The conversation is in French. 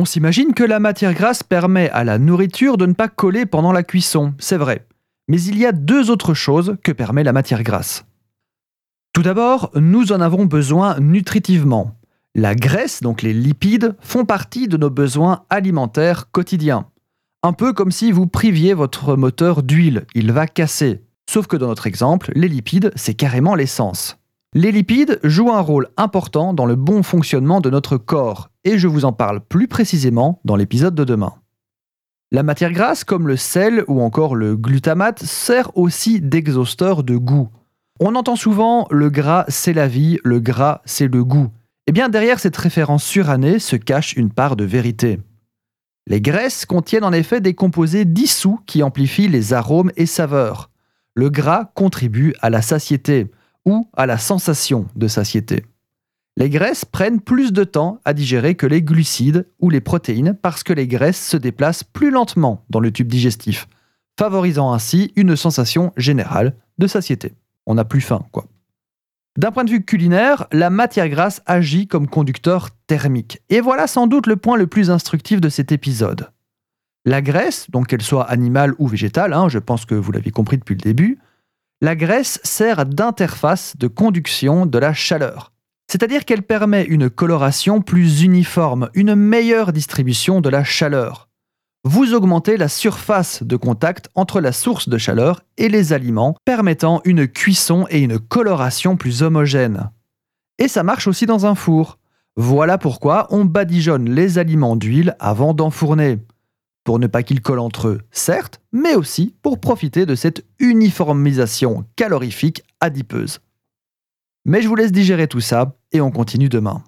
On s'imagine que la matière grasse permet à la nourriture de ne pas coller pendant la cuisson, c'est vrai. Mais il y a deux autres choses que permet la matière grasse. Tout d'abord, nous en avons besoin nutritivement. La graisse, donc les lipides, font partie de nos besoins alimentaires quotidiens. Un peu comme si vous priviez votre moteur d'huile, il va casser. Sauf que dans notre exemple, les lipides, c'est carrément l'essence. Les lipides jouent un rôle important dans le bon fonctionnement de notre corps, et je vous en parle plus précisément dans l'épisode de demain. La matière grasse, comme le sel ou encore le glutamate, sert aussi d'exhausteur de goût. On entend souvent le gras c'est la vie, le gras c'est le goût. Eh bien derrière cette référence surannée se cache une part de vérité. Les graisses contiennent en effet des composés dissous qui amplifient les arômes et saveurs. Le gras contribue à la satiété, ou à la sensation de satiété. Les graisses prennent plus de temps à digérer que les glucides ou les protéines parce que les graisses se déplacent plus lentement dans le tube digestif, favorisant ainsi une sensation générale de satiété. On n'a plus faim, quoi. D'un point de vue culinaire, la matière grasse agit comme conducteur thermique. Et voilà sans doute le point le plus instructif de cet épisode. La graisse, donc qu'elle soit animale ou végétale, hein, je pense que vous l'avez compris depuis le début, la graisse sert d'interface de conduction de la chaleur. C'est-à-dire qu'elle permet une coloration plus uniforme, une meilleure distribution de la chaleur. Vous augmentez la surface de contact entre la source de chaleur et les aliments, permettant une cuisson et une coloration plus homogènes. Et ça marche aussi dans un four. Voilà pourquoi on badigeonne les aliments d'huile avant d'enfourner pour ne pas qu'ils collent entre eux, certes, mais aussi pour profiter de cette uniformisation calorifique adipeuse. Mais je vous laisse digérer tout ça et on continue demain.